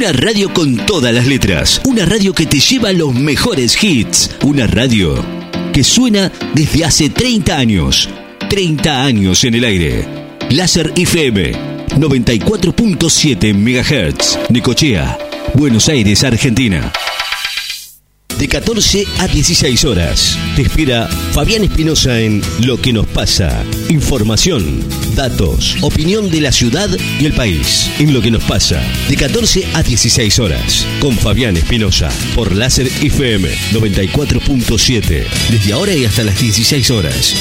Una radio con todas las letras. Una radio que te lleva los mejores hits. Una radio que suena desde hace 30 años. 30 años en el aire. Láser FM 94.7 MHz. Necochea, Buenos Aires, Argentina de 14 a 16 horas. Te espera Fabián Espinosa en Lo que nos pasa. Información, datos, opinión de la ciudad y el país. En Lo que nos pasa, de 14 a 16 horas. Con Fabián Espinosa, por Láser FM 94.7. Desde ahora y hasta las 16 horas.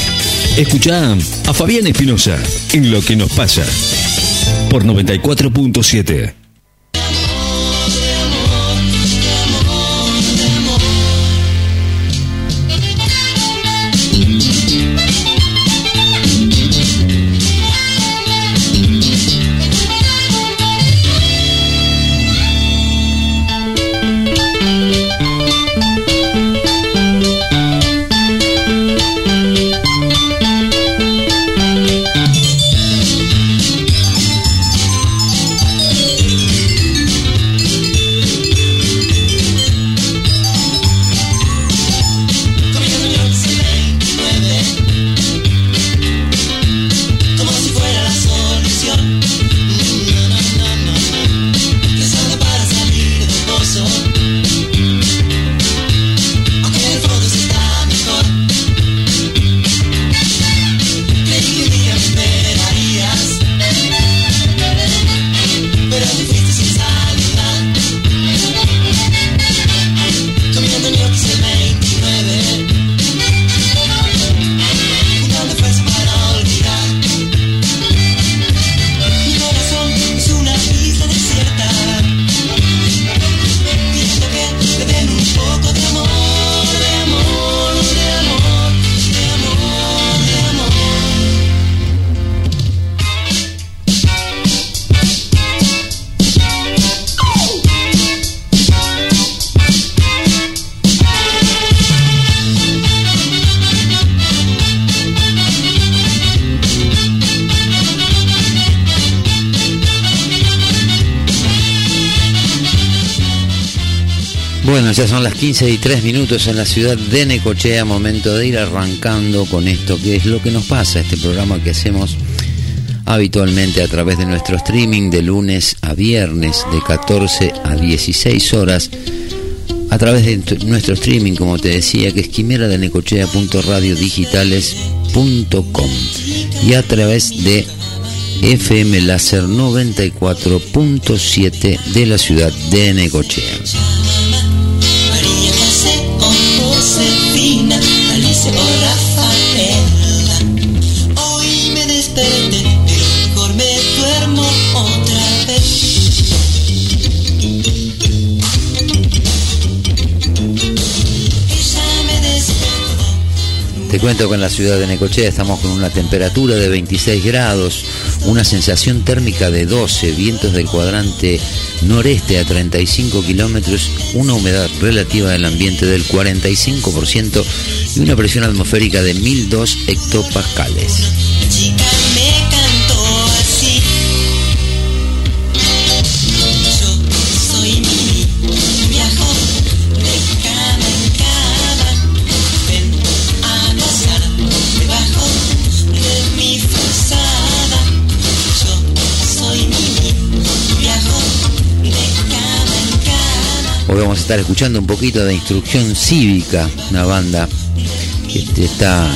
Escucha a Fabián Espinosa en Lo que nos pasa. Por 94.7. son las 15 y 3 minutos en la ciudad de Necochea, momento de ir arrancando con esto que es lo que nos pasa, este programa que hacemos habitualmente a través de nuestro streaming de lunes a viernes de 14 a 16 horas, a través de nuestro streaming, como te decía, que es quimera de necochea.radiodigitales.com y a través de FM Láser 94.7 de la ciudad de Necochea. Te cuento que en la ciudad de Necochea estamos con una temperatura de 26 grados, una sensación térmica de 12, vientos del cuadrante noreste a 35 kilómetros, una humedad relativa del ambiente del 45% y una presión atmosférica de 1002 hectopascales. Estar escuchando un poquito de Instrucción Cívica, una banda que está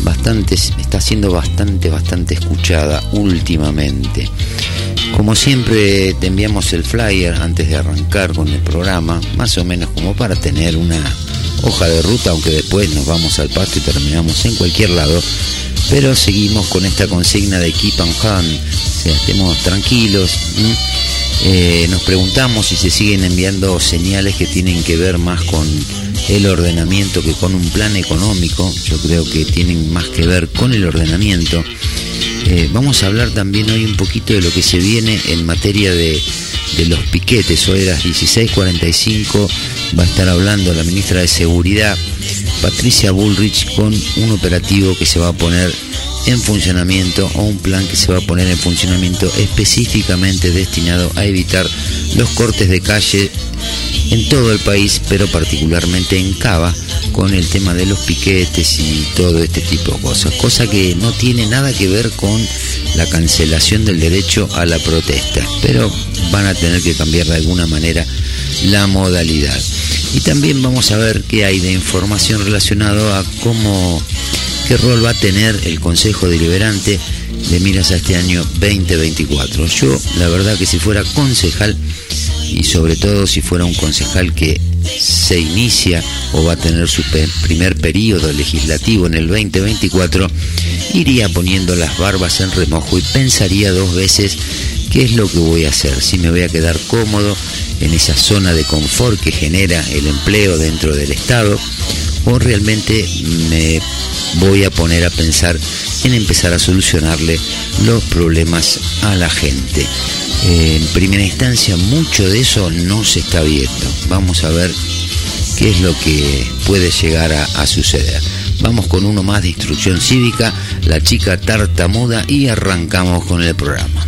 bastante, está siendo bastante, bastante escuchada últimamente. Como siempre te enviamos el flyer antes de arrancar con el programa, más o menos como para tener una hoja de ruta, aunque después nos vamos al pasto y terminamos en cualquier lado. Pero seguimos con esta consigna de keep and hunt, o sea, estemos tranquilos. Nos preguntamos si se siguen enviando señales que tienen que ver más con el ordenamiento que con un plan económico. Yo creo que tienen más que ver con el ordenamiento. Eh, vamos a hablar también hoy un poquito de lo que se viene en materia de, los piquetes. Hoy a las 16.45 va a estar hablando la ministra de Seguridad, Patricia Bullrich, con un operativo que se va a poner en funcionamiento o un plan que se va a poner en funcionamiento específicamente destinado a evitar los cortes de calle en todo el país, pero particularmente en Cava, con el tema de los piquetes y todo este tipo de cosas, cosa que no tiene nada que ver con la cancelación del derecho a la protesta, pero van a tener que cambiar de alguna manera la modalidad. Y también vamos a ver qué hay de información relacionado a cómo qué rol va a tener el Consejo Deliberante de miras a este año 2024. Yo, la verdad que si fuera concejal, y sobre todo si fuera un concejal que se inicia o va a tener su primer periodo legislativo en el 2024, iría poniendo las barbas en remojo y pensaría dos veces qué es lo que voy a hacer, si me voy a quedar cómodo en esa zona de confort que genera el empleo dentro del Estado o realmente me voy a poner a pensar en empezar a solucionarle los problemas a la gente. En primera instancia mucho de eso no se está viendo. Vamos a ver qué es lo que puede llegar a, suceder. Vamos con uno más de instrucción cívica, la chica tartamuda y arrancamos con el programa.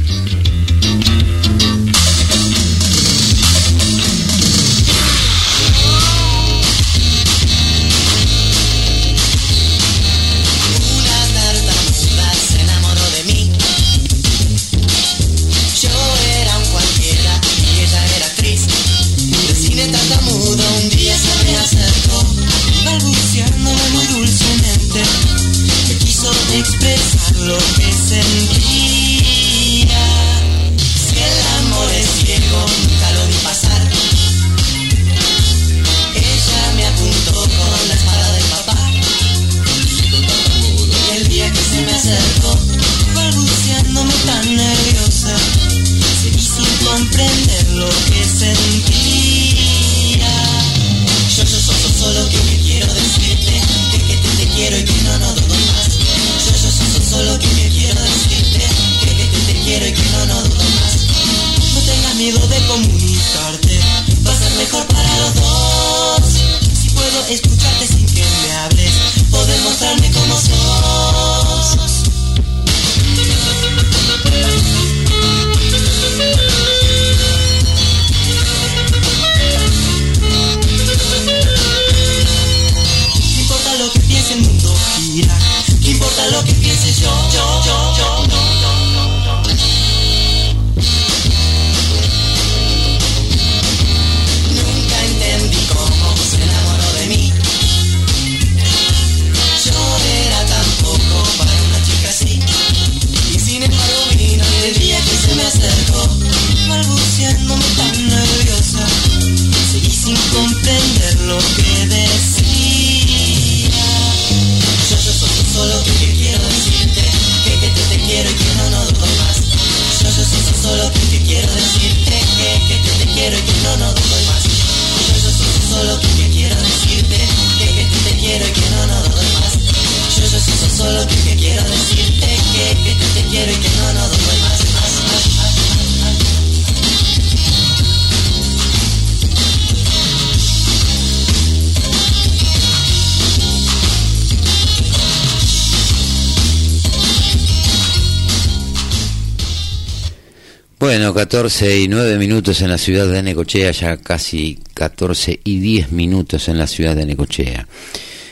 14 y 9 minutos en la ciudad de Necochea, ya casi 14 y 10 minutos en la ciudad de Necochea.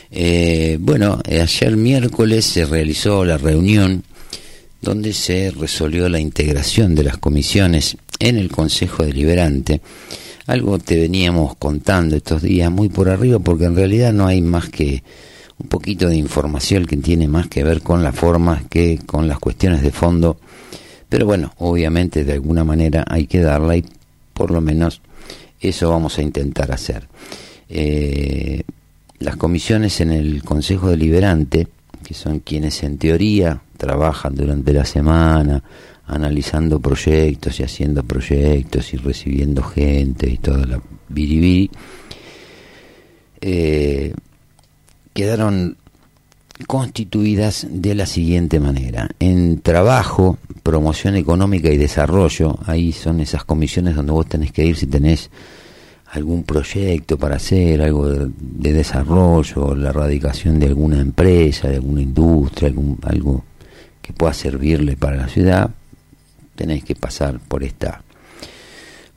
Eh, bueno, ayer miércoles se realizó la reunión donde se resolvió la integración de las comisiones en el Consejo Deliberante. Algo te veníamos contando estos días muy por arriba porque en realidad no hay más que un poquito de información que tiene más que ver con las formas que con las cuestiones de fondo pero bueno, obviamente de alguna manera hay que darla y por lo menos eso vamos a intentar hacer. Eh, las comisiones en el Consejo Deliberante, que son quienes en teoría trabajan durante la semana, analizando proyectos y haciendo proyectos y recibiendo gente y toda la biribiri, eh, quedaron constituidas de la siguiente manera. En trabajo, promoción económica y desarrollo, ahí son esas comisiones donde vos tenés que ir si tenés algún proyecto para hacer, algo de, desarrollo, la erradicación de alguna empresa, de alguna industria, algún, algo que pueda servirle para la ciudad, tenéis que pasar por esta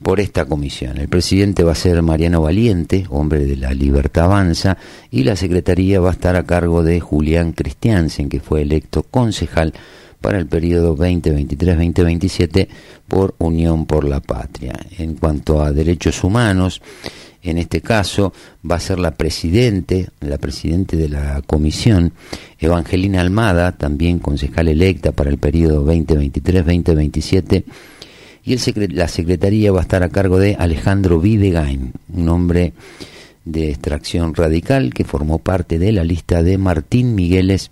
por esta comisión. El presidente va a ser Mariano Valiente, hombre de la Libertad Avanza, y la secretaría va a estar a cargo de Julián Cristiansen, que fue electo concejal para el periodo 2023-2027 por Unión por la Patria. En cuanto a derechos humanos, en este caso va a ser la presidente, la presidente de la comisión, Evangelina Almada, también concejal electa para el periodo 2023-2027, y la secretaría va a estar a cargo de Alejandro Videgain, un hombre de extracción radical que formó parte de la lista de Martín Migueles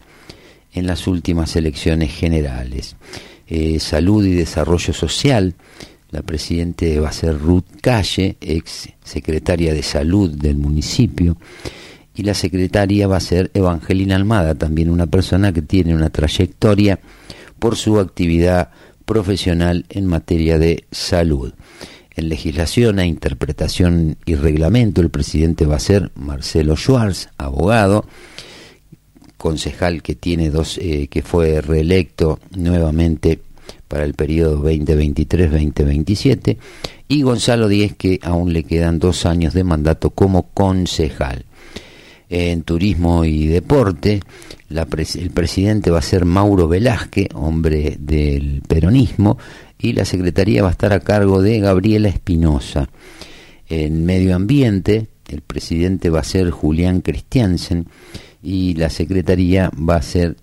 en las últimas elecciones generales. Eh, salud y Desarrollo Social, la presidente va a ser Ruth Calle, ex secretaria de Salud del municipio, y la secretaria va a ser Evangelina Almada, también una persona que tiene una trayectoria por su actividad profesional en materia de salud. En legislación e interpretación y reglamento, el presidente va a ser Marcelo Schwartz, abogado, concejal que tiene dos, eh, que fue reelecto nuevamente para el periodo 2023-2027, y Gonzalo Díez, que aún le quedan dos años de mandato como concejal. En turismo y deporte, el presidente va a ser Mauro Velázquez, hombre del peronismo, y la secretaría va a estar a cargo de Gabriela Espinosa. En medio ambiente, el presidente va a ser Julián Christiansen y la secretaría va a ser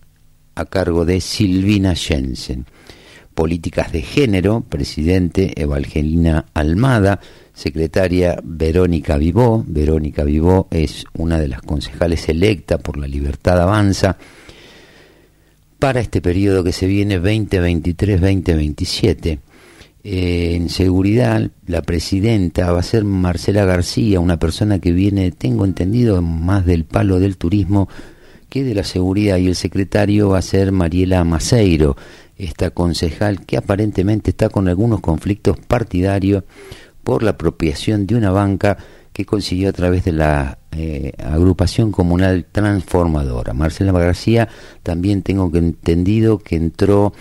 a cargo de Silvina Jensen. Políticas de Género, presidente Evangelina Almada, secretaria Verónica Vivó. Verónica Vivó es una de las concejales electa por la Libertad Avanza para este periodo que se viene 2023-2027. Eh, en seguridad, la presidenta va a ser Marcela García, una persona que viene, tengo entendido, más del palo del turismo que de la seguridad, y el secretario va a ser Mariela Maceiro, esta concejal que aparentemente está con algunos conflictos partidarios por la apropiación de una banca que consiguió a través de la eh, agrupación comunal transformadora. Marcela García también tengo que entendido que entró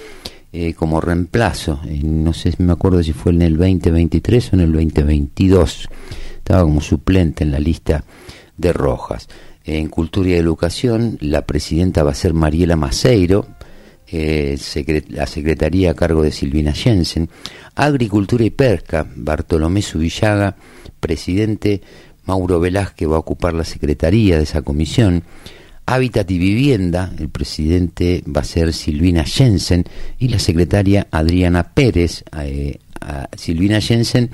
eh, como reemplazo, no sé si me acuerdo si fue en el 2023 o en el 2022, estaba como suplente en la lista de Rojas. En Cultura y Educación, la presidenta va a ser Mariela Maceiro, eh, la secretaría a cargo de Silvina Jensen. Agricultura y Pesca, Bartolomé Subillaga, presidente. Mauro Velázquez va a ocupar la secretaría de esa comisión. Hábitat y Vivienda, el presidente va a ser Silvina Jensen y la secretaria Adriana Pérez. Eh, Silvina Jensen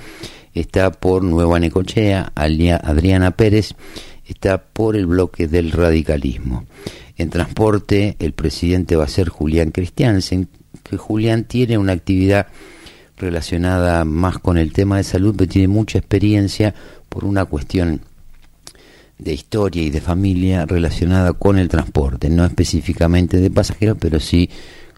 está por Nueva Necochea, Adriana Pérez está por el bloque del radicalismo. En transporte, el presidente va a ser Julián Christiansen, que Julián tiene una actividad relacionada más con el tema de salud, pero tiene mucha experiencia por una cuestión de historia y de familia relacionada con el transporte, no específicamente de pasajeros, pero sí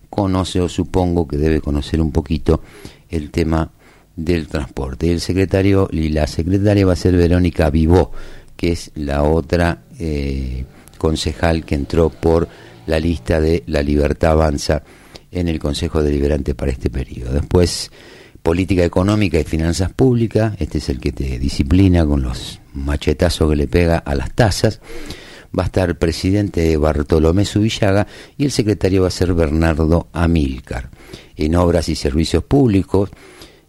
conoce o supongo que debe conocer un poquito el tema del transporte. El secretario y la secretaria va a ser Verónica Vivó, que es la otra eh, concejal que entró por la lista de La Libertad Avanza en el Consejo Deliberante para este periodo. Después, política económica y finanzas públicas, este es el que te disciplina con los machetazo que le pega a las tasas. Va a estar presidente Bartolomé Subillaga y el secretario va a ser Bernardo Amílcar. En obras y servicios públicos,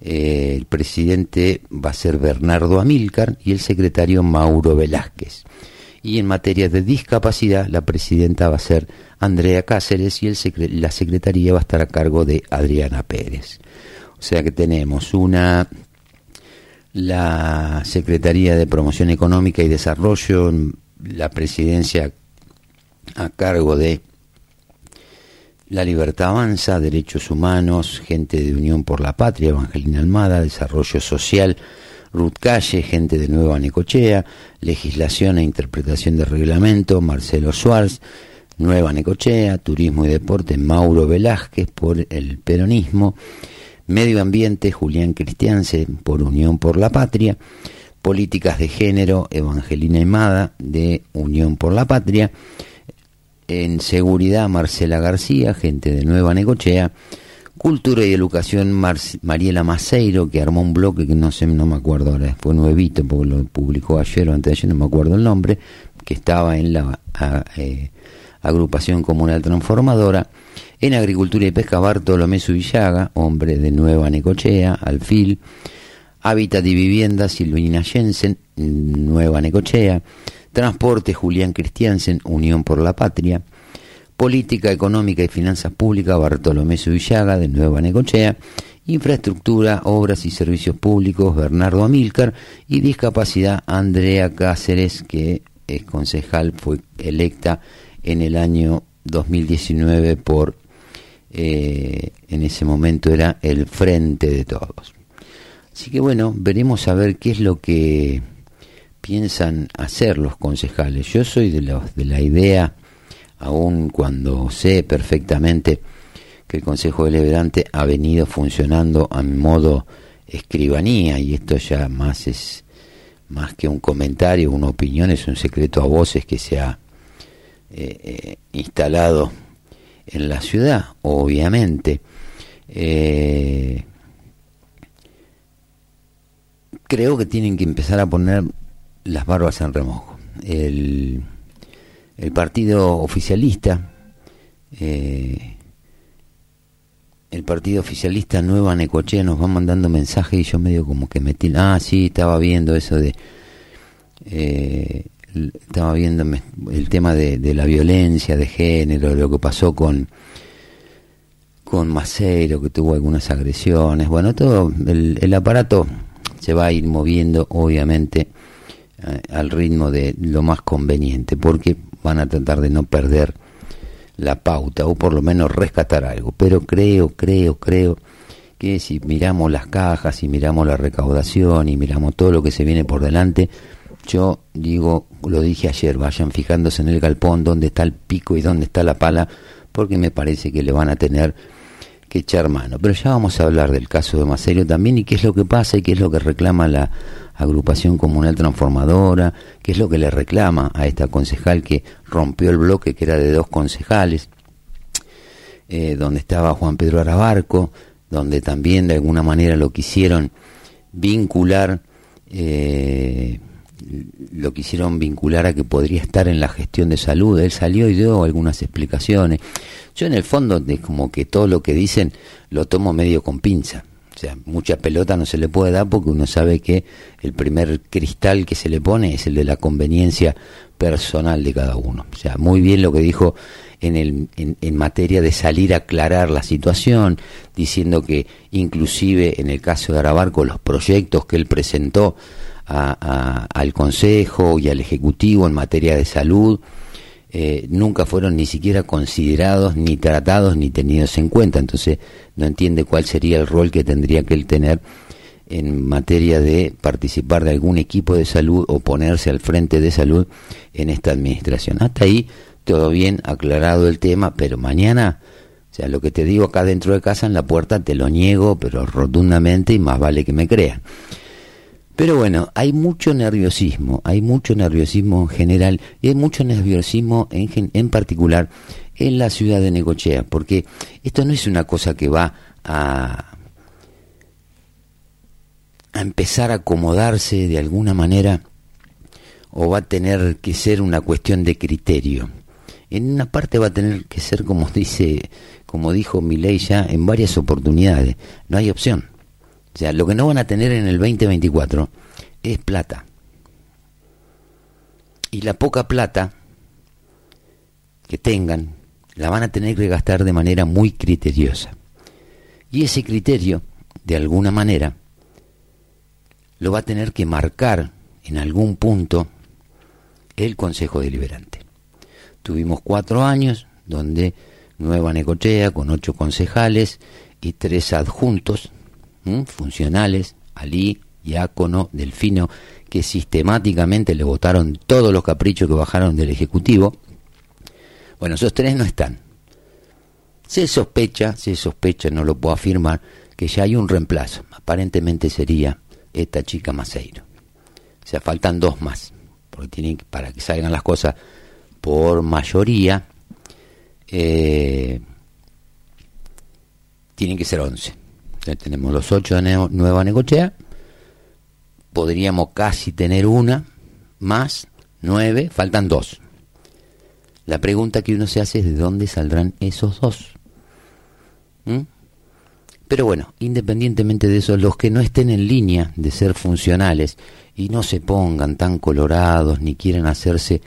eh, el presidente va a ser Bernardo Amílcar y el secretario Mauro Velázquez. Y en materia de discapacidad, la presidenta va a ser Andrea Cáceres y el la secretaría va a estar a cargo de Adriana Pérez. O sea que tenemos una la Secretaría de Promoción Económica y Desarrollo, la presidencia a cargo de La Libertad Avanza, Derechos Humanos, Gente de Unión por la Patria, Evangelina Almada, Desarrollo Social, Ruth Calle, Gente de Nueva Necochea, Legislación e Interpretación de Reglamento, Marcelo Suárez, Nueva Necochea, Turismo y Deporte, Mauro Velázquez por el peronismo, Medio Ambiente, Julián Cristianse, por Unión por la Patria, Políticas de Género, Evangelina Emada, de Unión por la Patria, En seguridad, Marcela García, gente de Nueva Necochea. Cultura y Educación, Mariela Maceiro, que armó un bloque que no sé, no me acuerdo ahora, fue nuevito porque lo publicó ayer o antes de ayer, no me acuerdo el nombre, que estaba en la eh, agrupación comunal transformadora. En Agricultura y Pesca, Bartolomé Subillaga, hombre de Nueva Necochea, Alfil. Hábitat y Vivienda, Silvina Jensen, Nueva Necochea. Transporte, Julián Cristiansen, Unión por la Patria. Política Económica y Finanzas Públicas, Bartolomé Subillaga, de Nueva Necochea, Infraestructura, Obras y Servicios Públicos, Bernardo Amílcar, y Discapacidad, Andrea Cáceres, que es concejal, fue electa en el año 2019 por, eh, en ese momento era el Frente de Todos. Así que bueno, veremos a ver qué es lo que piensan hacer los concejales. Yo soy de, los, de la idea aun cuando sé perfectamente que el Consejo Deliberante ha venido funcionando a modo escribanía y esto ya más es más que un comentario, una opinión, es un secreto a voces que se ha eh, eh, instalado en la ciudad, obviamente. Eh, creo que tienen que empezar a poner las barbas en remojo. El, el partido oficialista, eh, el partido oficialista Nueva Necochea nos va mandando mensajes y yo medio como que metí, ah, sí, estaba viendo eso de, eh, estaba viendo el tema de, la violencia de género, lo que pasó con con Macero, que tuvo algunas agresiones, bueno, todo el, el aparato se va a ir moviendo, obviamente, eh, al ritmo de lo más conveniente, porque van a tratar de no perder la pauta o por lo menos rescatar algo. Pero creo, creo, creo que si miramos las cajas y miramos la recaudación y miramos todo lo que se viene por delante, yo digo, lo dije ayer, vayan fijándose en el galpón dónde está el pico y dónde está la pala, porque me parece que le van a tener echar mano. Pero ya vamos a hablar del caso de Macerio también y qué es lo que pasa y qué es lo que reclama la agrupación comunal transformadora, qué es lo que le reclama a esta concejal que rompió el bloque que era de dos concejales, eh, donde estaba Juan Pedro Arabarco, donde también de alguna manera lo quisieron vincular, eh, lo quisieron vincular a que podría estar en la gestión de salud. Él salió y dio algunas explicaciones. Yo en el fondo es como que todo lo que dicen lo tomo medio con pinza o sea, mucha pelota no se le puede dar porque uno sabe que el primer cristal que se le pone es el de la conveniencia personal de cada uno. O sea, muy bien lo que dijo en, el, en, materia de salir a aclarar la situación, diciendo que inclusive en el caso de Arabarco los proyectos que él presentó al Consejo y al Ejecutivo en materia de salud, eh, nunca fueron ni siquiera considerados, ni tratados, ni tenidos en cuenta. Entonces no entiende cuál sería el rol que tendría que él tener en materia de participar de algún equipo de salud o ponerse al frente de salud en esta administración. Hasta ahí todo bien aclarado el tema, pero mañana, o sea, lo que te digo acá dentro de casa en la puerta te lo niego, pero rotundamente y más vale que me crean. Pero bueno, hay mucho nerviosismo, hay mucho nerviosismo en general y hay mucho nerviosismo en, en particular en la ciudad de Necochea, porque esto no es una cosa que va a, a empezar a acomodarse de alguna manera o va a tener que ser una cuestión de criterio. En una parte va a tener que ser como dice, como dijo Milei ya en varias oportunidades, no hay opción. O sea, lo que no van a tener en el 2024 es plata. Y la poca plata que tengan la van a tener que gastar de manera muy criteriosa. Y ese criterio, de alguna manera, lo va a tener que marcar en algún punto el Consejo Deliberante. Tuvimos cuatro años donde Nueva Necochea, con ocho concejales y tres adjuntos, funcionales, Alí, Diácono, Delfino, que sistemáticamente le votaron todos los caprichos que bajaron del Ejecutivo. Bueno, esos tres no están. Se sospecha, se sospecha, no lo puedo afirmar, que ya hay un reemplazo. Aparentemente sería esta chica Maceiro. O sea, faltan dos más. Porque tienen, para que salgan las cosas por mayoría, eh, tienen que ser 11. tenemos los 8 de Nueva Necochea, podríamos casi tener una más 9, faltan dos. La pregunta que uno se hace es de dónde saldrán esos dos. ¿Mm? Pero bueno, independientemente de eso, los que no estén en línea de ser funcionales y no se pongan tan colorados ni quieran hacerse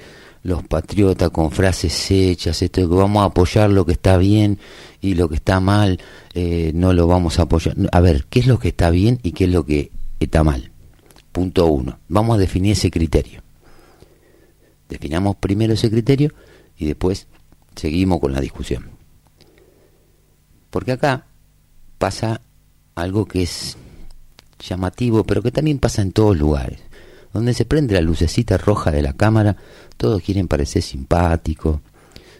los patriotas con frases hechas, esto que vamos a apoyar lo que está bien y lo que está mal, eh, no lo vamos a apoyar. A ver, ¿qué es lo que está bien y qué es lo que está mal? Punto uno. Vamos a definir ese criterio. Definamos primero ese criterio y después seguimos con la discusión. Porque acá pasa algo que es llamativo, pero que también pasa en todos lugares. Donde se prende la lucecita roja de la cámara, todos quieren parecer simpáticos,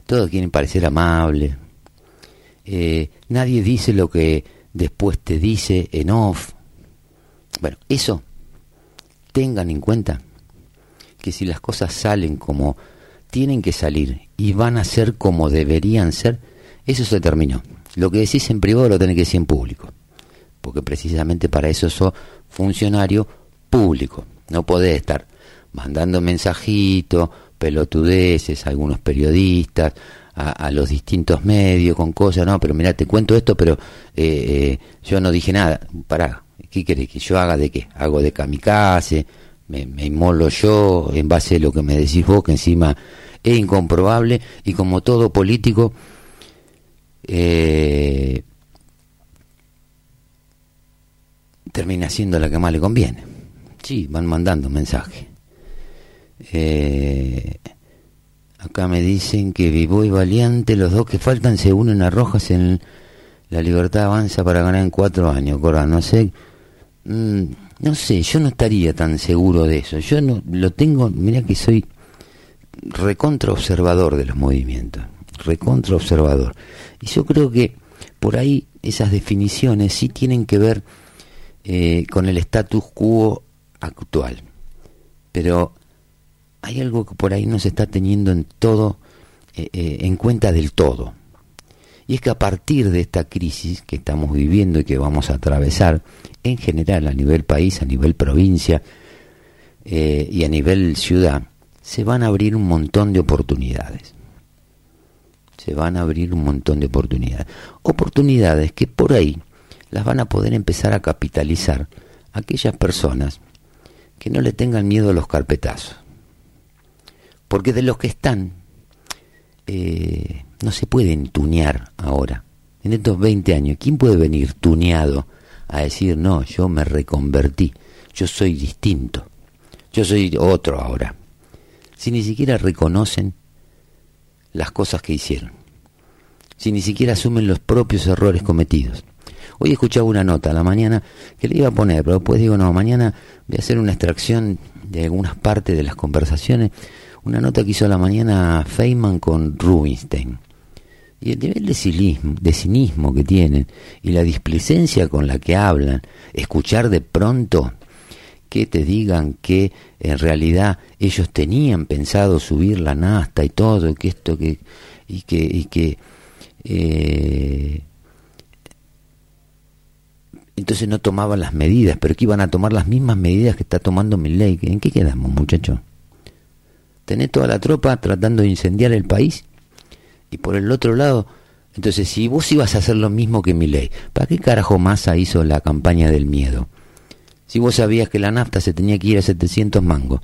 todos quieren parecer amables. Eh, nadie dice lo que después te dice en off. Bueno, eso tengan en cuenta que si las cosas salen como tienen que salir y van a ser como deberían ser, eso se terminó. Lo que decís en privado lo tenés que decir en público, porque precisamente para eso sos funcionario público. No podés estar mandando mensajitos, pelotudeces a algunos periodistas, a, los distintos medios con cosas, no, pero mira, te cuento esto, pero eh, eh, yo no dije nada. Pará, ¿qué querés que yo haga de qué? Hago de kamikaze, me, me inmolo yo en base a lo que me decís vos, que encima es incomprobable y como todo político eh, termina siendo la que más le conviene. Sí, van mandando mensajes. Eh, acá me dicen que Vivo y Valiente, los dos que faltan, se unen a Rojas en la libertad avanza para ganar en cuatro años. Cora, no sé. Mm, no sé, yo no estaría tan seguro de eso. Yo no lo tengo, mira que soy recontra observador de los movimientos, recontra observador. Y yo creo que por ahí esas definiciones sí tienen que ver eh, con el status quo actual. Pero hay algo que por ahí no se está teniendo en todo, eh, eh, en cuenta del todo. Y es que a partir de esta crisis que estamos viviendo y que vamos a atravesar, en general a nivel país, a nivel provincia y a nivel ciudad, se van a abrir un montón de oportunidades. Se van a abrir un montón de oportunidades. Oportunidades que por ahí las van a poder empezar a capitalizar aquellas personas que no le tengan miedo a los carpetazos. Porque de los que están, eh, no se pueden tunear ahora. En estos 20 años, ¿quién puede venir tuneado a decir, no, yo me reconvertí, yo soy distinto, yo soy otro ahora? si ni siquiera reconocen las cosas que hicieron? Si ni siquiera asumen los propios errores cometidos. Hoy escuchaba una nota la mañana que le iba a poner, pero después digo, no, mañana voy a hacer una extracción de algunas partes de las conversaciones. Una nota que hizo la mañana Feynman con Rubinstein. Y el nivel de cinismo, de cinismo que tienen y la displicencia con la que hablan, escuchar de pronto que te digan que en realidad ellos tenían pensado subir la nasta y todo, que esto que y que y que eh, entonces no tomaban las medidas, pero que iban a tomar las mismas medidas que está tomando ley ¿En qué quedamos, muchachos? Tenés toda la tropa tratando de incendiar el país y por el otro lado, entonces si vos ibas a hacer lo mismo que ley ¿para qué carajo Massa hizo la campaña del miedo? Si vos sabías que la nafta se tenía que ir a 700 mangos,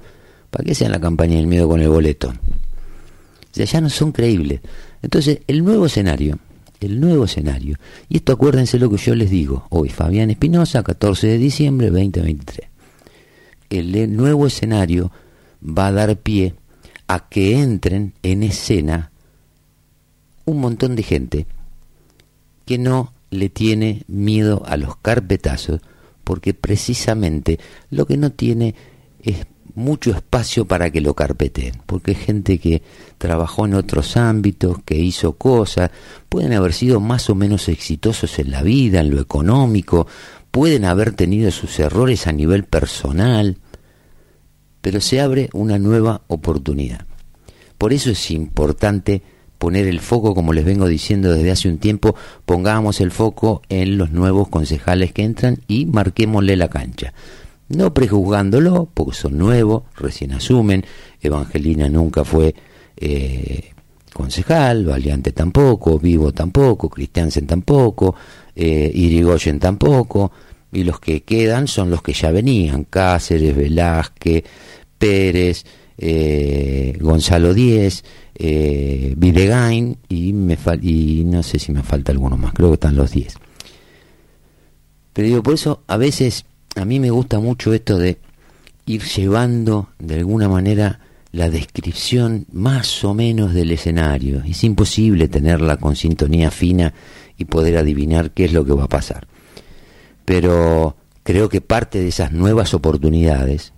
¿para qué sean la campaña del miedo con el boleto? O sea, ya no son creíbles. Entonces, el nuevo escenario, el nuevo escenario, y esto acuérdense lo que yo les digo, hoy Fabián Espinosa, 14 de diciembre 2023, el nuevo escenario va a dar pie a que entren en escena un montón de gente que no le tiene miedo a los carpetazos, porque precisamente lo que no tiene es mucho espacio para que lo carpeten, porque hay gente que trabajó en otros ámbitos, que hizo cosas, pueden haber sido más o menos exitosos en la vida, en lo económico, pueden haber tenido sus errores a nivel personal, pero se abre una nueva oportunidad. Por eso es importante poner el foco, como les vengo diciendo desde hace un tiempo, pongamos el foco en los nuevos concejales que entran y marquémosle la cancha. No prejuzgándolo, porque son nuevos, recién asumen, Evangelina nunca fue eh, concejal, Valiante tampoco, Vivo tampoco, Cristiansen tampoco, eh, Irigoyen tampoco, y los que quedan son los que ya venían, Cáceres, Velázquez, Pérez, eh, Gonzalo Díez, eh, y, me y no sé si me falta alguno más, creo que están los 10. Pero digo, por eso a veces a mí me gusta mucho esto de ir llevando de alguna manera la descripción más o menos del escenario. Es imposible tenerla con sintonía fina y poder adivinar qué es lo que va a pasar. Pero creo que parte de esas nuevas oportunidades,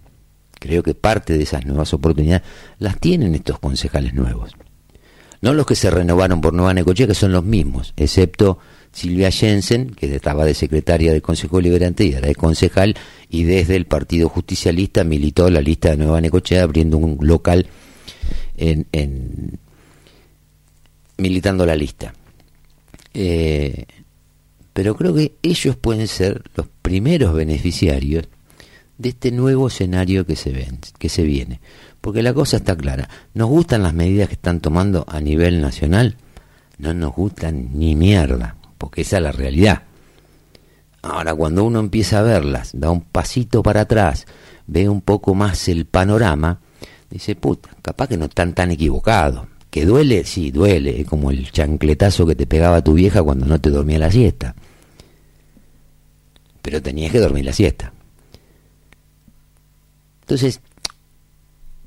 creo que parte de esas nuevas oportunidades las tienen estos concejales nuevos. No los que se renovaron por Nueva Necochea, que son los mismos, excepto Silvia Jensen, que estaba de secretaria del Consejo Liberante y era de concejal, y desde el Partido Justicialista militó la lista de Nueva Necochea abriendo un local en, en militando la lista. Eh, pero creo que ellos pueden ser los primeros beneficiarios de este nuevo escenario que se, ven, que se viene. Porque la cosa está clara. ¿Nos gustan las medidas que están tomando a nivel nacional? No nos gustan ni mierda, porque esa es la realidad. Ahora, cuando uno empieza a verlas, da un pasito para atrás, ve un poco más el panorama, dice, puta, capaz que no están tan equivocados. ¿Que duele? Sí, duele, es como el chancletazo que te pegaba tu vieja cuando no te dormía la siesta. Pero tenías que dormir la siesta. Entonces,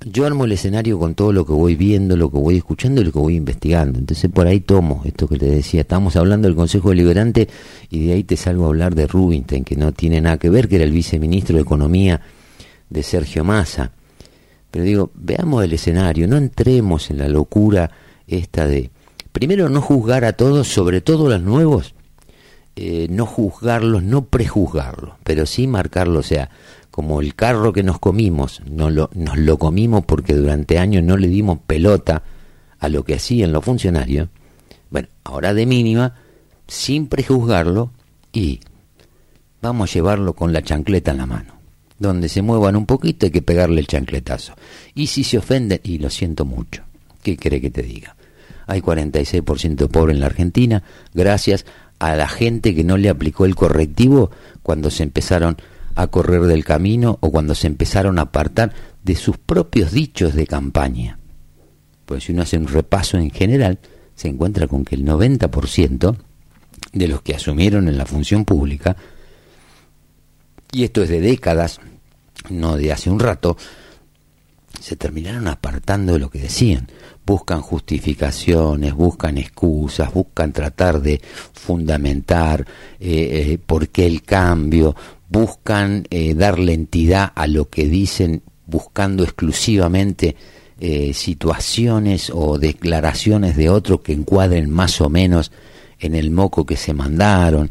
yo armo el escenario con todo lo que voy viendo, lo que voy escuchando y lo que voy investigando. Entonces por ahí tomo esto que te decía. Estamos hablando del Consejo Deliberante y de ahí te salgo a hablar de Rubinstein, que no tiene nada que ver, que era el viceministro de Economía de Sergio Massa. Pero digo, veamos el escenario, no entremos en la locura esta de, primero, no juzgar a todos, sobre todo los nuevos, eh, no juzgarlos, no prejuzgarlos, pero sí marcarlos, o sea, como el carro que nos comimos, no lo, nos lo comimos porque durante años no le dimos pelota a lo que hacían los funcionarios, bueno, ahora de mínima, sin prejuzgarlo y vamos a llevarlo con la chancleta en la mano donde se muevan un poquito hay que pegarle el chancletazo. Y si se ofenden, y lo siento mucho, ¿qué cree que te diga? Hay 46% de pobre en la Argentina gracias a la gente que no le aplicó el correctivo cuando se empezaron a correr del camino o cuando se empezaron a apartar de sus propios dichos de campaña. Pues si uno hace un repaso en general, se encuentra con que el 90% de los que asumieron en la función pública y esto es de décadas, no de hace un rato, se terminaron apartando de lo que decían. Buscan justificaciones, buscan excusas, buscan tratar de fundamentar eh, eh, por qué el cambio, buscan eh, darle entidad a lo que dicen buscando exclusivamente situaciones o declaraciones de otros que encuadren más o menos en el moco que se mandaron.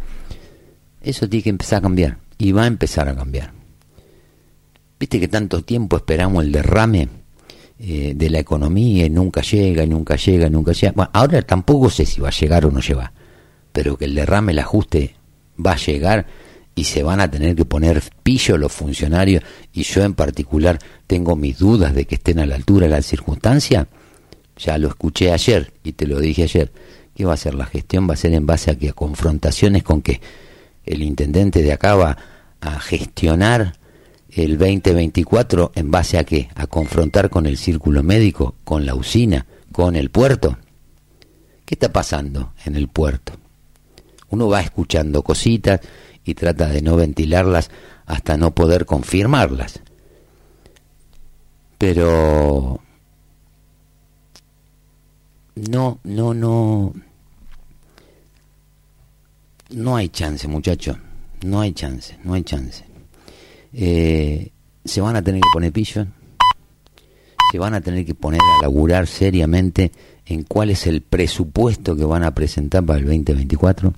Eso tiene que empezar a cambiar y va a empezar a cambiar. Viste que tanto tiempo esperamos el derrame eh, de la economía y nunca llega, y nunca llega, nunca llega. Ahora tampoco sé si va a llegar o no llega, pero que el derrame, el ajuste va a llegar y se van a tener que poner pillo los funcionarios y yo en particular tengo mis dudas de que estén a la altura de la circunstancia. Ya lo escuché ayer y te lo dije ayer. ¿Qué va a ser la gestión? Va a ser en base a que a confrontaciones con que el intendente de acá va a gestionar el 2024 en base a qué? A confrontar con el círculo médico, con la usina, con el puerto. ¿Qué está pasando en el puerto? Uno va escuchando cositas y trata de no ventilarlas hasta no poder confirmarlas. Pero no, no, no, no hay chance, muchachos. No hay chance, no hay chance. Eh, se van a tener que poner pillo. Se van a tener que poner a laburar seriamente en cuál es el presupuesto que van a presentar para el 2024.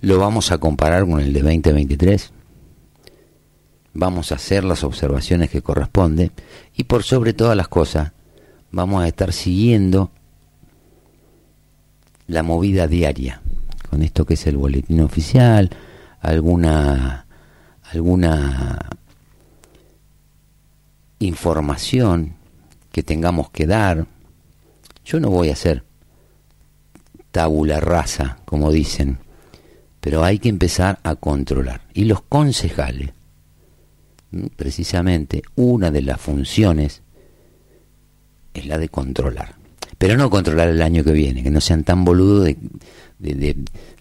Lo vamos a comparar con el de 2023. Vamos a hacer las observaciones que corresponde. Y por sobre todas las cosas, vamos a estar siguiendo la movida diaria, con esto que es el boletín oficial, alguna alguna información que tengamos que dar. Yo no voy a hacer tabula rasa, como dicen, pero hay que empezar a controlar. Y los concejales, precisamente, una de las funciones es la de controlar. Pero no controlar el año que viene, que no sean tan boludos de, de,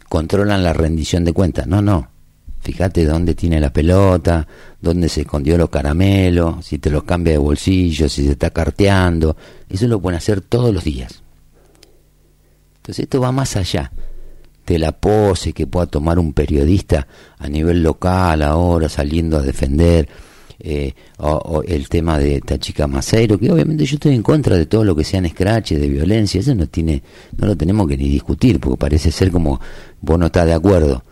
controlan la rendición de cuentas. No, no. Fíjate dónde tiene la pelota, dónde se escondió los caramelos, si te los cambia de bolsillo, si se está carteando. Eso lo pueden hacer todos los días. Entonces esto va más allá de la pose que pueda tomar un periodista a nivel local ahora saliendo a defender eh, o, el tema de esta chica Maceiro, que obviamente yo estoy en contra de todo lo que sean scratches, de violencia, eso no tiene, no lo tenemos que ni discutir, porque parece ser como vos no estás de acuerdo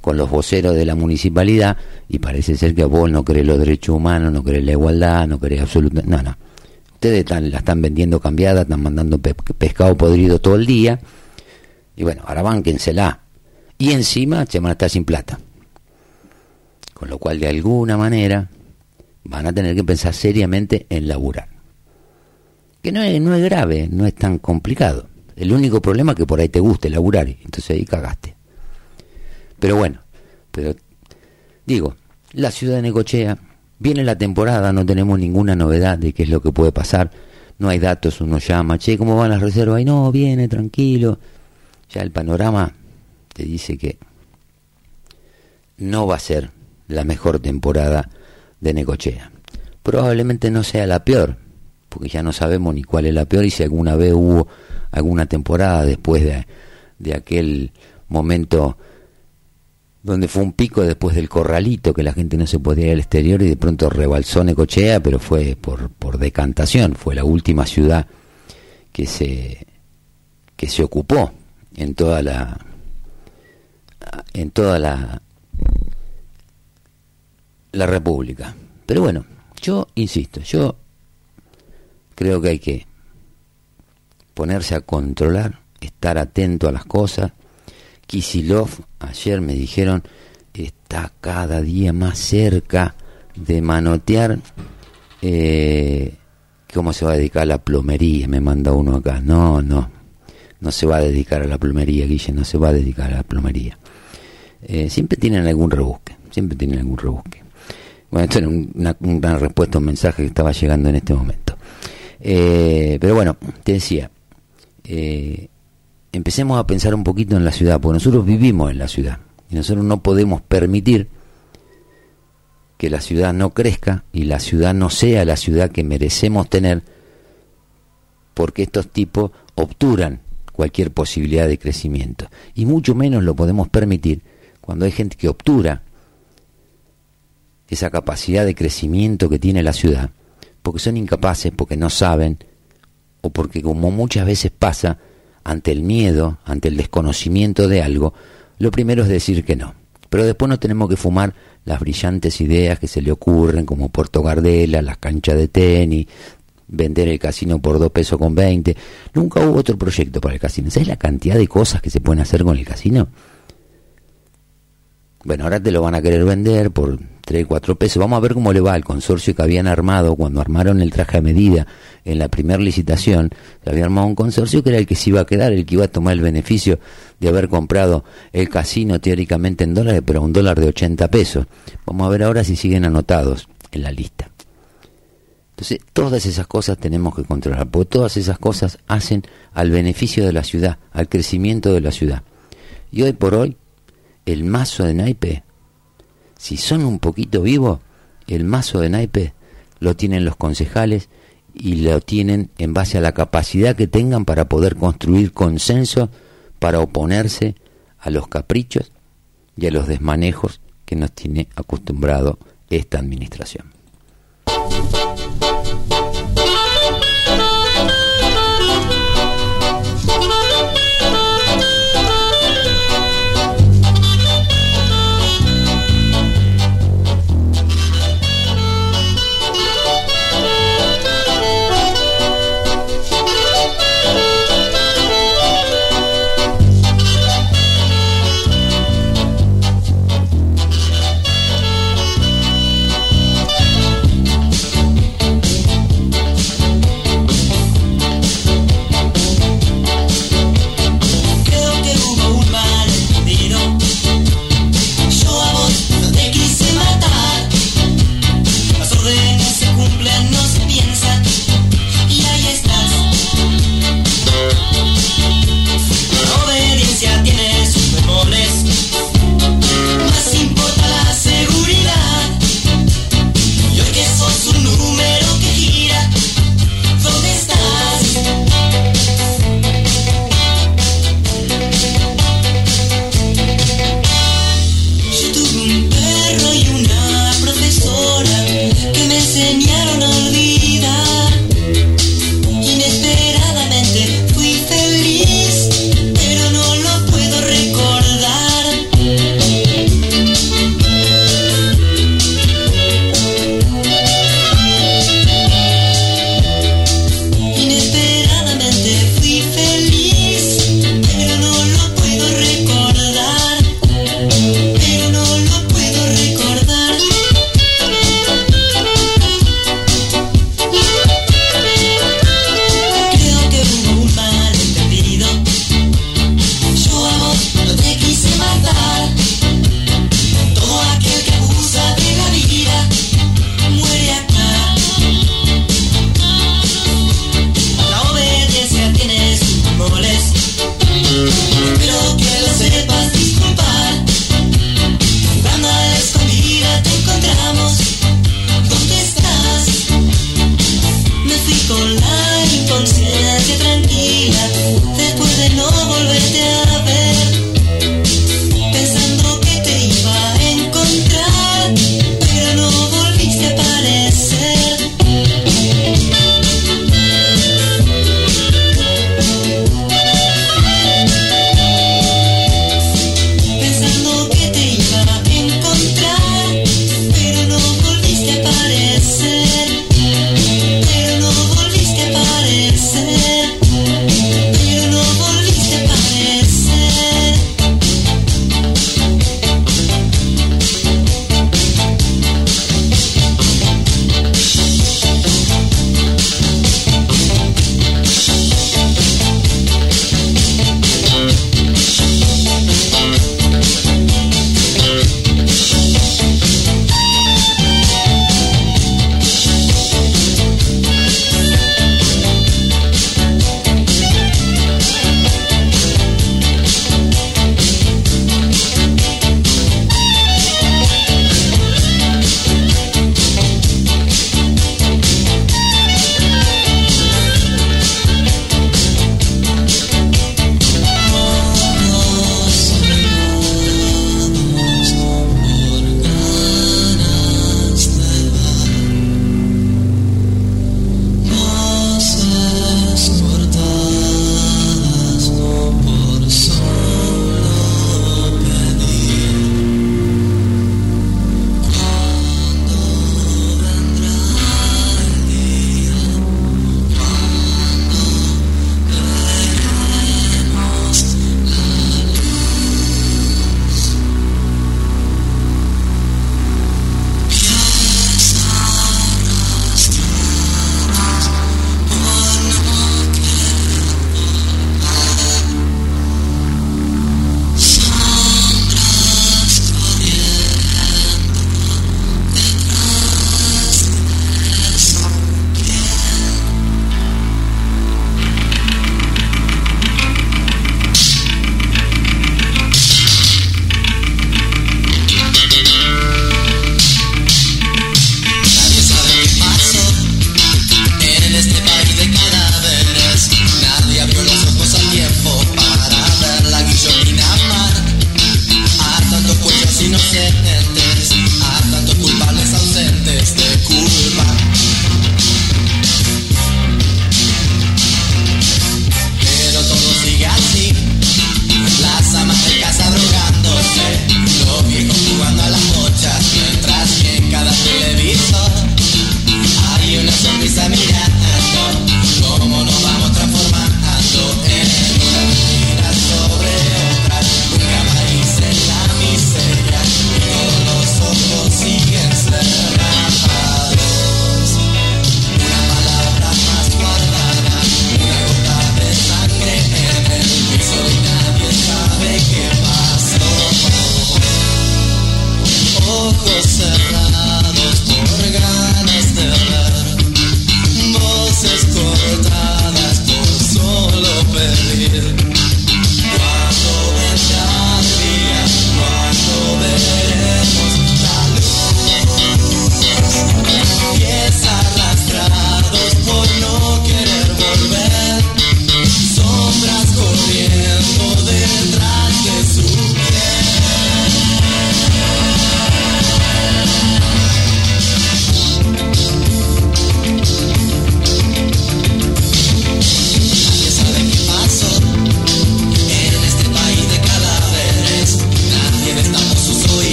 con los voceros de la municipalidad y parece ser que vos no querés los derechos humanos, no querés la igualdad, no querés absolutamente, no, no. Ustedes están, la están vendiendo cambiada, están mandando pescado podrido todo el día y bueno, ahora bánquensela. Y encima se van a estar sin plata. Con lo cual, de alguna manera, van a tener que pensar seriamente en laburar. Que no es, no es grave, no es tan complicado. El único problema es que por ahí te guste laburar, entonces ahí cagaste. Pero bueno, pero digo, la ciudad de Necochea, viene la temporada, no tenemos ninguna novedad de qué es lo que puede pasar, no hay datos, uno llama, che, ¿cómo van las reservas? Y no, viene, tranquilo. Ya el panorama te dice que no va a ser la mejor temporada de Necochea. Probablemente no sea la peor, porque ya no sabemos ni cuál es la peor y si alguna vez hubo alguna temporada después de, de aquel momento donde fue un pico después del corralito, que la gente no se podía ir al exterior y de pronto rebalsó Necochea, pero fue por, por decantación, fue la última ciudad que se, que se ocupó en toda la en toda la la república. Pero bueno, yo insisto, yo creo que hay que ponerse a controlar, estar atento a las cosas. Kisilov, ayer me dijeron, está cada día más cerca de manotear eh, cómo se va a dedicar a la plomería, me manda uno acá. No, no, no se va a dedicar a la plomería, Guille, no se va a dedicar a la plomería. Eh, siempre tienen algún rebusque, siempre tienen algún rebusque. Bueno, esto era una, respuesta a un mensaje que estaba llegando en este momento. Eh, pero bueno, te decía, eh, empecemos a pensar un poquito en la ciudad, porque nosotros vivimos en la ciudad y nosotros no podemos permitir que la ciudad no crezca y la ciudad no sea la ciudad que merecemos tener, porque estos tipos obturan cualquier posibilidad de crecimiento. Y mucho menos lo podemos permitir cuando hay gente que obtura esa capacidad de crecimiento que tiene la ciudad, porque son incapaces, porque no saben, o porque como muchas veces pasa, ante el miedo, ante el desconocimiento de algo, lo primero es decir que no. Pero después no tenemos que fumar las brillantes ideas que se le ocurren, como Puerto Gardela, las canchas de tenis, vender el casino por dos pesos con veinte. Nunca hubo otro proyecto para el casino. ¿Sabes la cantidad de cosas que se pueden hacer con el casino? Bueno, ahora te lo van a querer vender por 3, 4 pesos. Vamos a ver cómo le va al consorcio que habían armado cuando armaron el traje a medida en la primera licitación. Se había armado un consorcio que era el que se iba a quedar, el que iba a tomar el beneficio de haber comprado el casino teóricamente en dólares, pero a un dólar de 80 pesos. Vamos a ver ahora si siguen anotados en la lista. Entonces, todas esas cosas tenemos que controlar, porque todas esas cosas hacen al beneficio de la ciudad, al crecimiento de la ciudad. Y hoy por hoy, el mazo de naipe, si son un poquito vivos, el mazo de naipe lo tienen los concejales y lo tienen en base a la capacidad que tengan para poder construir consenso para oponerse a los caprichos y a los desmanejos que nos tiene acostumbrado esta administración.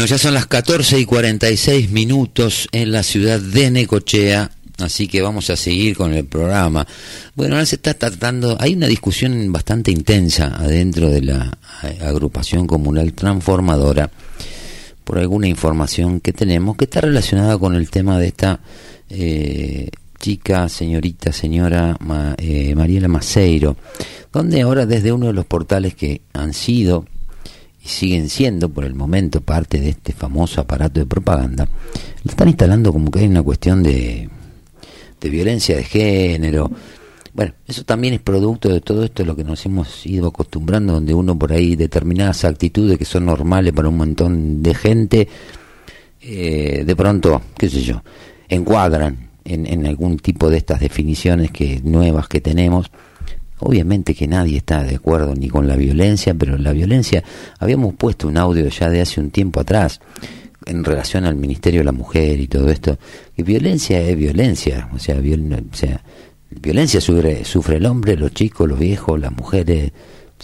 Bueno, ya son las 14 y 46 minutos en la ciudad de Necochea, así que vamos a seguir con el programa. Bueno, ahora se está tratando, hay una discusión bastante intensa adentro de la agrupación comunal transformadora por alguna información que tenemos que está relacionada con el tema de esta eh, chica, señorita, señora eh, Mariela Maceiro, donde ahora desde uno de los portales que han sido y siguen siendo por el momento parte de este famoso aparato de propaganda, lo están instalando como que hay una cuestión de, de violencia de género. Bueno, eso también es producto de todo esto, lo que nos hemos ido acostumbrando, donde uno por ahí determinadas actitudes que son normales para un montón de gente, eh, de pronto, qué sé yo, encuadran en, en algún tipo de estas definiciones que nuevas que tenemos Obviamente que nadie está de acuerdo ni con la violencia, pero la violencia, habíamos puesto un audio ya de hace un tiempo atrás en relación al Ministerio de la Mujer y todo esto, que violencia es violencia, o sea, o sea violencia sufre, sufre el hombre, los chicos, los viejos, las mujeres,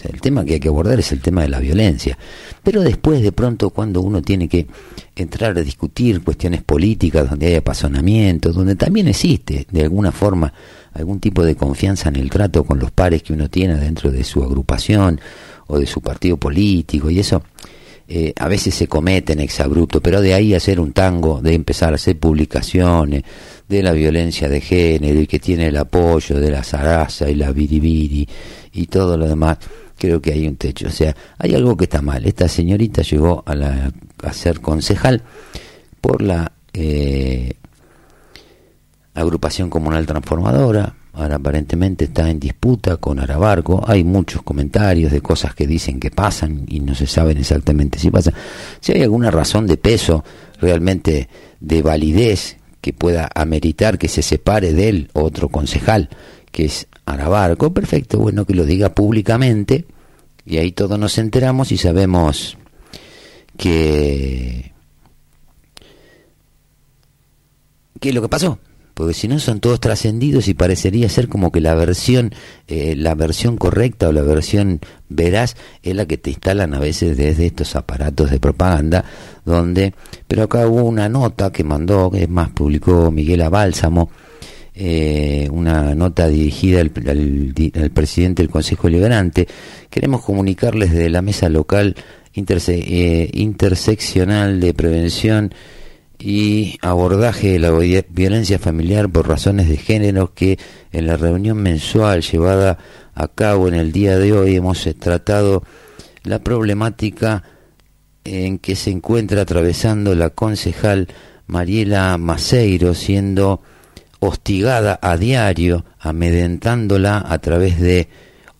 el tema que hay que abordar es el tema de la violencia. Pero después, de pronto, cuando uno tiene que entrar a discutir cuestiones políticas, donde hay apasionamiento, donde también existe, de alguna forma, algún tipo de confianza en el trato con los pares que uno tiene dentro de su agrupación o de su partido político y eso eh, a veces se comete en exabrupto, pero de ahí hacer un tango, de empezar a hacer publicaciones de la violencia de género y que tiene el apoyo de la zaraza y la biribiri y todo lo demás, creo que hay un techo. O sea, hay algo que está mal. Esta señorita llegó a, la, a ser concejal por la eh, agrupación comunal transformadora, ahora aparentemente está en disputa con Arabarco, hay muchos comentarios de cosas que dicen que pasan y no se saben exactamente si pasan. Si hay alguna razón de peso, realmente de validez, que pueda ameritar que se separe de él otro concejal, que es Arabarco, perfecto, bueno, que lo diga públicamente y ahí todos nos enteramos y sabemos que... ¿Qué es lo que pasó? porque si no son todos trascendidos y parecería ser como que la versión eh, la versión correcta o la versión veraz es la que te instalan a veces desde estos aparatos de propaganda donde pero acá hubo una nota que mandó que es más publicó Miguel Abálsamo eh, una nota dirigida al, presidente del Consejo Liberante queremos comunicarles de la mesa local eh, interseccional de prevención y abordaje de la violencia familiar por razones de género que en la reunión mensual llevada a cabo en el día de hoy hemos tratado la problemática en que se encuentra atravesando la concejal Mariela Maceiro siendo hostigada a diario, amedentándola a través de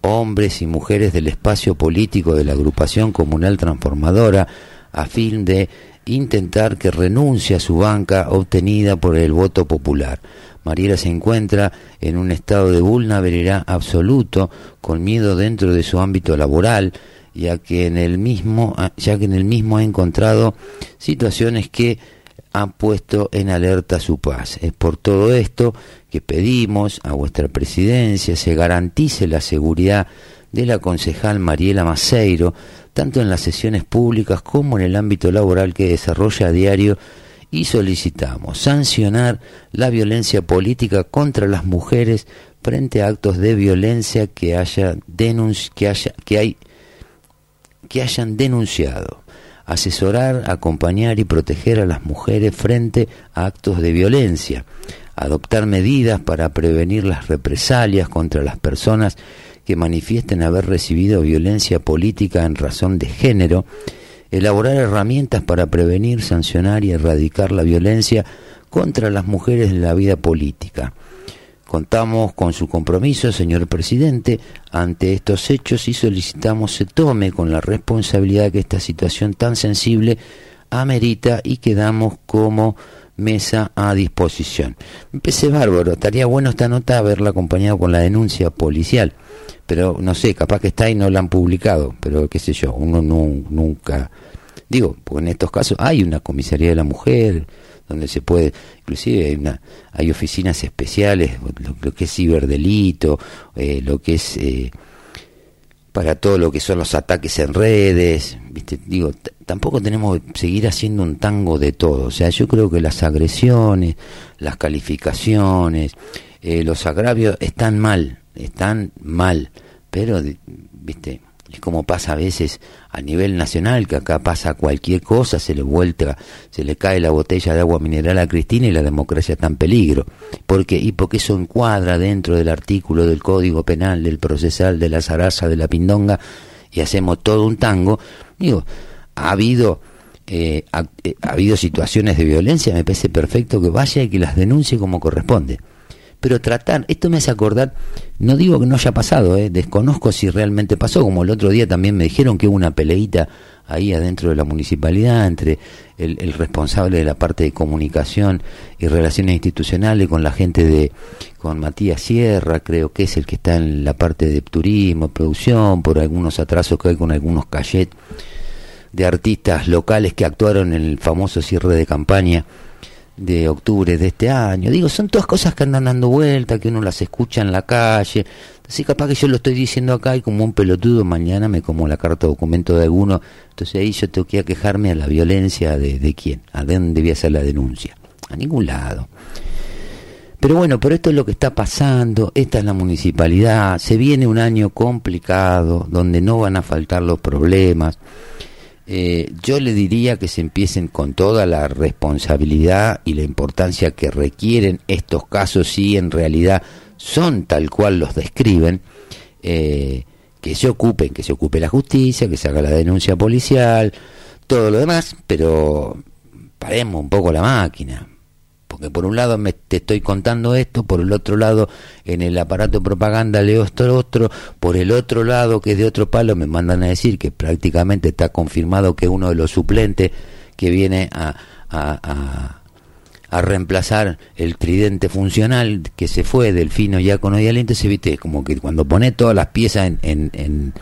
hombres y mujeres del espacio político de la agrupación comunal transformadora a fin de intentar que renuncie a su banca obtenida por el voto popular. Mariela se encuentra en un estado de vulnerabilidad absoluto, con miedo dentro de su ámbito laboral, ya que en el mismo, ya que en el mismo ha encontrado situaciones que han puesto en alerta su paz. Es por todo esto que pedimos a vuestra presidencia se garantice la seguridad de la concejal Mariela Maceiro, tanto en las sesiones públicas como en el ámbito laboral que desarrolla a diario y solicitamos sancionar la violencia política contra las mujeres frente a actos de violencia que haya que haya que hay que hayan denunciado asesorar, acompañar y proteger a las mujeres frente a actos de violencia, adoptar medidas para prevenir las represalias contra las personas que manifiesten haber recibido violencia política en razón de género, elaborar herramientas para prevenir, sancionar y erradicar la violencia contra las mujeres en la vida política. Contamos con su compromiso, señor presidente, ante estos hechos y solicitamos se tome con la responsabilidad que esta situación tan sensible amerita y quedamos como mesa a disposición. Empecé bárbaro, estaría bueno esta nota haberla acompañado con la denuncia policial pero no sé, capaz que está y no la han publicado, pero qué sé yo, uno nunca, digo, porque en estos casos hay una comisaría de la mujer, donde se puede, inclusive hay, una, hay oficinas especiales, lo, que es ciberdelito, eh, lo que es eh, para todo lo que son los ataques en redes, viste, digo, tampoco tenemos que seguir haciendo un tango de todo. O sea, yo creo que las agresiones, las calificaciones, eh, los agravios están mal, están mal. Pero, viste, es como pasa a veces a nivel nacional, que acá pasa cualquier cosa, se le vuelta, se le cae la botella de agua mineral a Cristina y la democracia está en peligro. porque Y porque eso encuadra dentro del artículo del Código Penal, del procesal, de la zaraza, de la pindonga, y hacemos todo un tango. Digo, ha habido... Eh, eh, ha habido situaciones de violencia, me parece perfecto que vaya y que las denuncie como corresponde pero tratar, esto me hace acordar, no digo que no haya pasado, eh, desconozco si realmente pasó, como el otro día también me dijeron que hubo una peleita ahí adentro de la municipalidad entre el, responsable de la parte de comunicación y relaciones institucionales con la gente de, con Matías Sierra, creo que es el que está en la parte de turismo, producción, por algunos atrasos que hay con algunos cachet de artistas locales que actuaron en el famoso cierre de campaña de octubre de este año. Digo, son todas cosas que andan dando vuelta, que uno las escucha en la calle. Así capaz que yo lo estoy diciendo acá y como un pelotudo mañana me como la carta documento de alguno. Entonces ahí yo tengo que quejarme a la violencia de, de quién, a dónde debía ser la denuncia. A ningún lado. Pero bueno, pero esto es lo que está pasando, esta es la municipalidad, se viene un año complicado, donde no van a faltar los problemas. Eh, yo le diría que se empiecen con toda la responsabilidad y la importancia que requieren estos casos si en realidad son tal cual los describen, eh, que se ocupen, que se ocupe la justicia, que se haga la denuncia policial, todo lo demás, pero paremos un poco la máquina, porque por un lado me te estoy contando esto, por el otro lado en el aparato de propaganda leo esto otro, por el otro lado que es de otro palo me mandan a decir que prácticamente está confirmado que uno de los suplentes que viene a, a, a, reemplazar el tridente funcional que se fue del fino ya con y aliento, se viste como que cuando pone todas las piezas en, en, en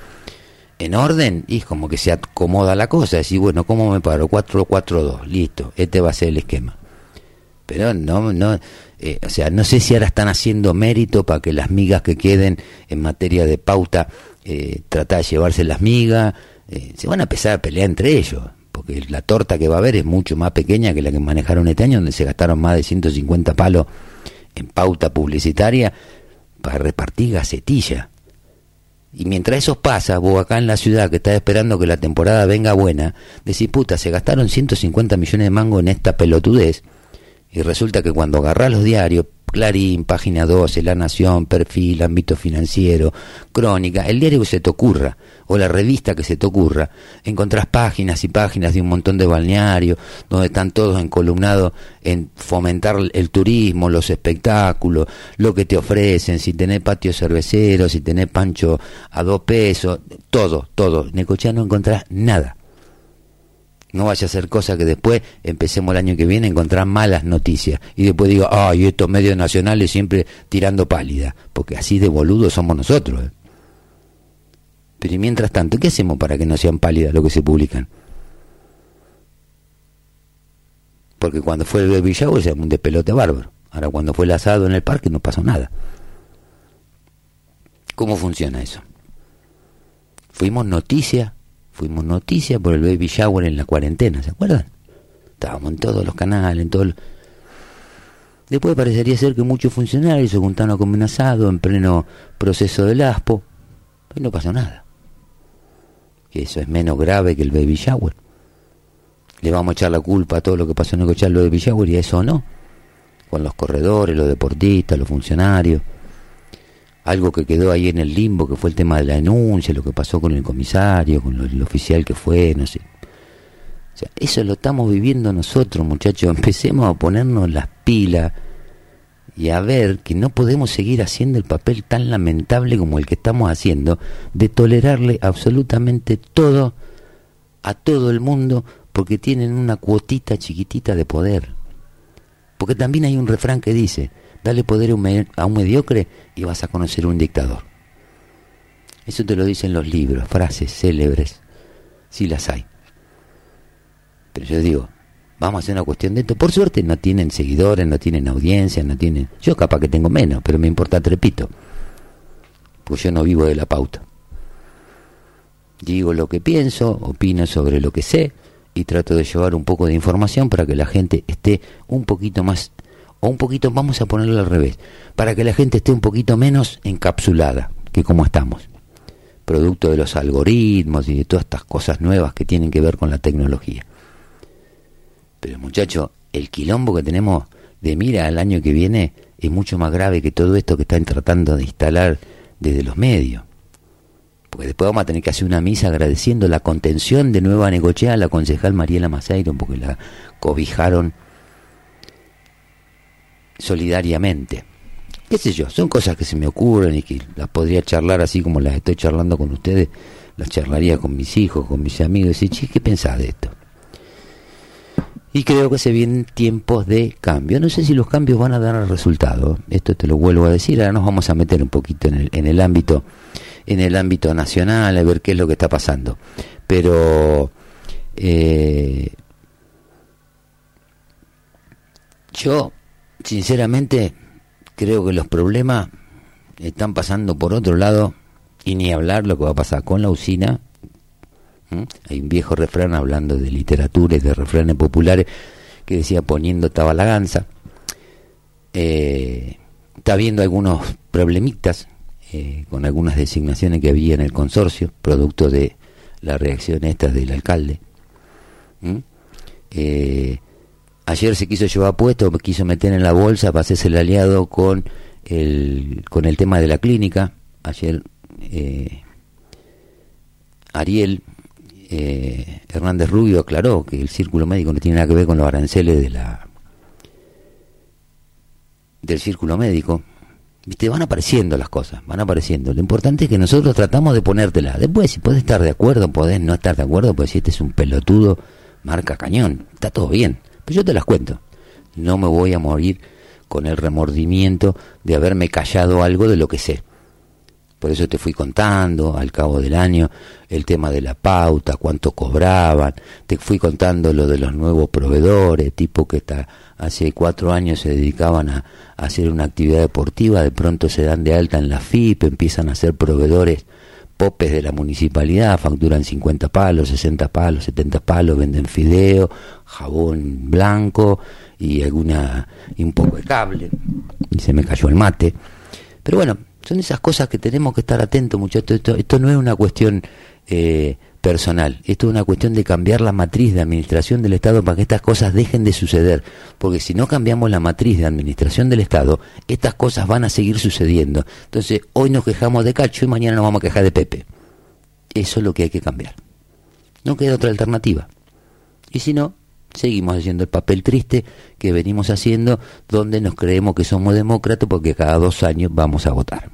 en orden y como que se acomoda la cosa, decir, bueno, ¿cómo me paro? 4-4-2, listo, este va a ser el esquema pero no, no, eh, o sea, no sé si ahora están haciendo mérito para que las migas que queden en materia de pauta, eh, tratar de llevarse las migas, eh, se van a empezar a pelear entre ellos, porque la torta que va a haber es mucho más pequeña que la que manejaron este año, donde se gastaron más de 150 palos en pauta publicitaria para repartir gacetilla. Y mientras eso pasa, vos acá en la ciudad que estás esperando que la temporada venga buena, decís, puta, se gastaron 150 millones de mango en esta pelotudez, y resulta que cuando agarrás los diarios, Clarín, Página 12, La Nación, Perfil, Ámbito Financiero, Crónica, el diario que se te ocurra, o la revista que se te ocurra, encontrás páginas y páginas de un montón de balnearios, donde están todos encolumnados en fomentar el turismo, los espectáculos, lo que te ofrecen, si tenés patio cervecero, si tenés pancho a dos pesos, todo, todo. En Necochea no encontrás nada. No vaya a ser cosa que después empecemos el año que viene a encontrar malas noticias. Y después digo, ay, estos medios nacionales siempre tirando pálida. Porque así de boludos somos nosotros. ¿eh? Pero y mientras tanto, ¿qué hacemos para que no sean pálidas lo que se publican? Porque cuando fue el Villagüe se un despelote bárbaro. Ahora cuando fue el asado en el parque no pasó nada. ¿Cómo funciona eso? Fuimos noticias fuimos noticia por el baby shower en la cuarentena, ¿se acuerdan? Estábamos en todos los canales, en todos Después parecería ser que muchos funcionarios se juntaron como un asado en pleno proceso del ASPO, y no pasó nada. Que eso es menos grave que el baby shower. Le vamos a echar la culpa a todo lo que pasó en el lo de baby shower y eso no. Con los corredores, los deportistas, los funcionarios algo que quedó ahí en el limbo, que fue el tema de la denuncia, lo que pasó con el comisario, con el oficial que fue, no sé. O sea, eso lo estamos viviendo nosotros, muchachos. Empecemos a ponernos las pilas y a ver que no podemos seguir haciendo el papel tan lamentable como el que estamos haciendo, de tolerarle absolutamente todo a todo el mundo porque tienen una cuotita chiquitita de poder. Porque también hay un refrán que dice, Dale poder a un mediocre y vas a conocer un dictador. Eso te lo dicen los libros, frases célebres. Sí las hay. Pero yo digo, vamos a hacer una cuestión de esto. Por suerte no tienen seguidores, no tienen audiencia, no tienen... Yo capaz que tengo menos, pero me importa trepito. Porque yo no vivo de la pauta. digo lo que pienso, opino sobre lo que sé y trato de llevar un poco de información para que la gente esté un poquito más, o un poquito, vamos a ponerlo al revés, para que la gente esté un poquito menos encapsulada que como estamos, producto de los algoritmos y de todas estas cosas nuevas que tienen que ver con la tecnología. Pero muchacho, el quilombo que tenemos de mira al año que viene es mucho más grave que todo esto que están tratando de instalar desde los medios. Porque después vamos a tener que hacer una misa agradeciendo la contención de Nueva Negochea a la concejal Mariela Maceiro, porque la cobijaron solidariamente. ¿Qué sé yo? Son cosas que se me ocurren y que las podría charlar así como las estoy charlando con ustedes, las charlaría con mis hijos, con mis amigos, y decir, ¿qué pensás de esto? Y creo que se vienen tiempos de cambio. No sé si los cambios van a dar resultado. Esto te lo vuelvo a decir. Ahora nos vamos a meter un poquito en el, en el ámbito, en el ámbito nacional, a ver qué es lo que está pasando. Pero eh, yo, sinceramente, creo que los problemas están pasando por otro lado y ni hablar lo que va a pasar con la usina. Hay un viejo refrán hablando de literatura y de refranes populares que decía poniendo tabalaganza. Eh, está habiendo algunos problemitas eh, con algunas designaciones que había en el consorcio, producto de la reacción esta del alcalde. Eh, ayer se quiso llevar puesto, quiso meter en la bolsa para hacerse el aliado con el, con el tema de la clínica. Ayer eh, Ariel eh, Hernández Rubio aclaró que el círculo médico no tiene nada que ver con los aranceles de la del círculo médico. Viste, van apareciendo las cosas, van apareciendo. Lo importante es que nosotros tratamos de ponértela. Después, si puedes estar de acuerdo, podés no estar de acuerdo, pues si este es un pelotudo, marca cañón, está todo bien. Pero yo te las cuento. No me voy a morir con el remordimiento de haberme callado algo de lo que sé. Por eso te fui contando al cabo del año el tema de la pauta, cuánto cobraban, te fui contando lo de los nuevos proveedores, tipo que está, hace cuatro años se dedicaban a, hacer una actividad deportiva, de pronto se dan de alta en la FIP, empiezan a ser proveedores popes de la municipalidad, facturan 50 palos, 60 palos, 70 palos, venden fideo, jabón blanco y alguna y un poco de cable. Y se me cayó el mate. Pero bueno, son esas cosas que tenemos que estar atentos, muchachos. Esto, no es una cuestión eh, personal, esto es una cuestión de cambiar la matriz de administración del Estado para que estas cosas dejen de suceder. Porque si no cambiamos la matriz de administración del Estado, estas cosas van a seguir sucediendo. Entonces, hoy nos quejamos de Cacho y mañana nos vamos a quejar de Pepe. Eso es lo que hay que cambiar. No queda otra alternativa. Y si no, seguimos haciendo el papel triste que venimos haciendo donde nos creemos que somos demócratas porque cada dos años vamos a votar.